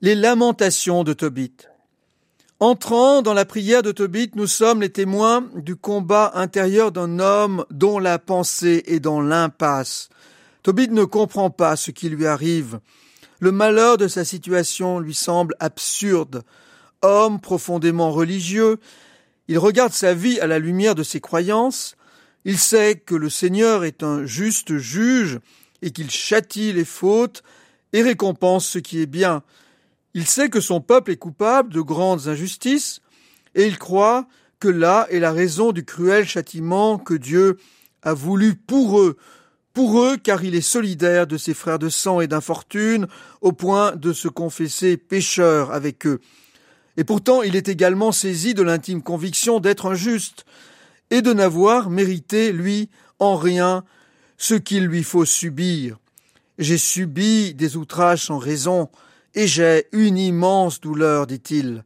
Les lamentations de Tobit. Entrant dans la prière de Tobit, nous sommes les témoins du combat intérieur d'un homme dont la pensée est dans l'impasse. Tobit ne comprend pas ce qui lui arrive. Le malheur de sa situation lui semble absurde. Homme profondément religieux, il regarde sa vie à la lumière de ses croyances, il sait que le Seigneur est un juste juge et qu'il châtie les fautes et récompense ce qui est bien. Il sait que son peuple est coupable de grandes injustices, et il croit que là est la raison du cruel châtiment que Dieu a voulu pour eux, pour eux car il est solidaire de ses frères de sang et d'infortune, au point de se confesser pécheur avec eux. Et pourtant il est également saisi de l'intime conviction d'être injuste, et de n'avoir mérité, lui, en rien, ce qu'il lui faut subir. J'ai subi des outrages sans raison, et j'ai une immense douleur, dit-il.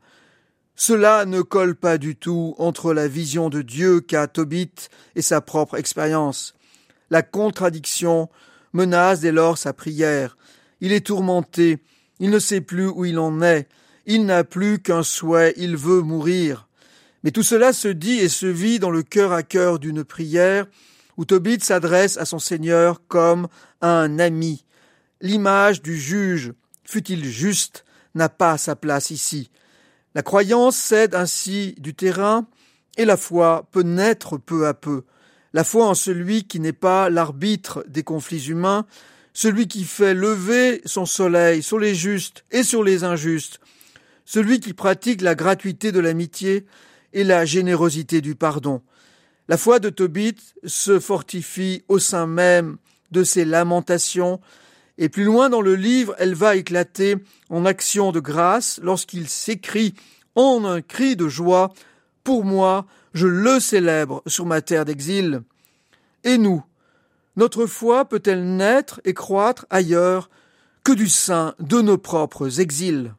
Cela ne colle pas du tout entre la vision de Dieu qu'a Tobit et sa propre expérience. La contradiction menace dès lors sa prière. Il est tourmenté, il ne sait plus où il en est, il n'a plus qu'un souhait, il veut mourir. Mais tout cela se dit et se vit dans le cœur à cœur d'une prière où Tobit s'adresse à son Seigneur comme à un ami. L'image du juge fût-il juste, n'a pas sa place ici. La croyance cède ainsi du terrain, et la foi peut naître peu à peu. La foi en celui qui n'est pas l'arbitre des conflits humains, celui qui fait lever son soleil sur les justes et sur les injustes, celui qui pratique la gratuité de l'amitié et la générosité du pardon. La foi de Tobit se fortifie au sein même de ses lamentations et plus loin dans le livre, elle va éclater en action de grâce lorsqu'il s'écrit en un cri de joie Pour moi, je le célèbre sur ma terre d'exil. Et nous, notre foi peut-elle naître et croître ailleurs que du sein de nos propres exils?